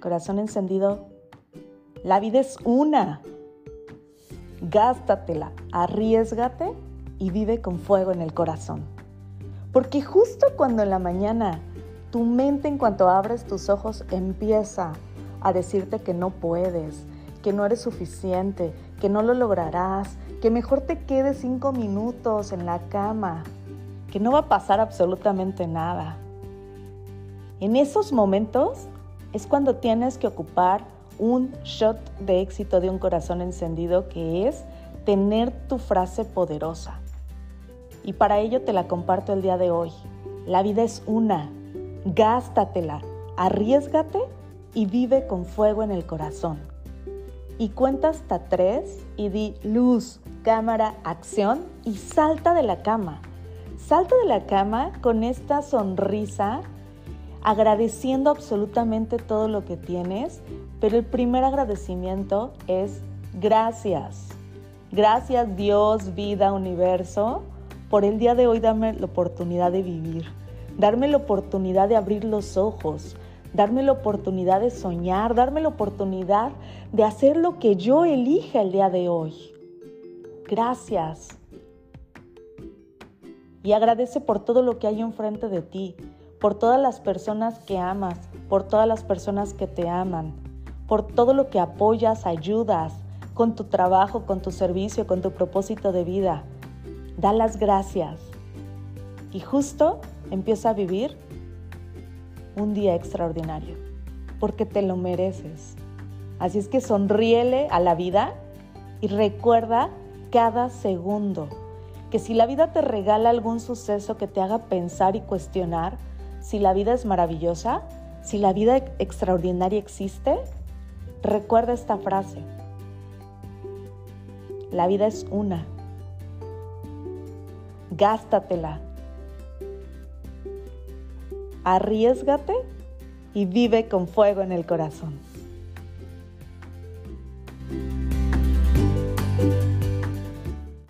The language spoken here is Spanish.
Corazón encendido, la vida es una. Gástatela, arriesgate y vive con fuego en el corazón. Porque justo cuando en la mañana tu mente en cuanto abres tus ojos empieza a decirte que no puedes, que no eres suficiente, que no lo lograrás, que mejor te quedes cinco minutos en la cama, que no va a pasar absolutamente nada. En esos momentos es cuando tienes que ocupar un shot de éxito de un corazón encendido que es tener tu frase poderosa. Y para ello te la comparto el día de hoy. La vida es una. Gástatela, arriesgate y vive con fuego en el corazón. Y cuenta hasta tres y di luz, cámara, acción y salta de la cama. Salta de la cama con esta sonrisa, agradeciendo absolutamente todo lo que tienes, pero el primer agradecimiento es gracias. Gracias Dios, vida, universo, por el día de hoy darme la oportunidad de vivir, darme la oportunidad de abrir los ojos, darme la oportunidad de soñar, darme la oportunidad de hacer lo que yo elija el día de hoy. Gracias. Y agradece por todo lo que hay enfrente de ti, por todas las personas que amas, por todas las personas que te aman, por todo lo que apoyas, ayudas con tu trabajo, con tu servicio, con tu propósito de vida da las gracias y justo empieza a vivir un día extraordinario, porque te lo mereces. Así es que sonríele a la vida y recuerda cada segundo que si la vida te regala algún suceso que te haga pensar y cuestionar si la vida es maravillosa, si la vida extraordinaria existe, recuerda esta frase. La vida es una gástatela. Arriesgate y vive con fuego en el corazón.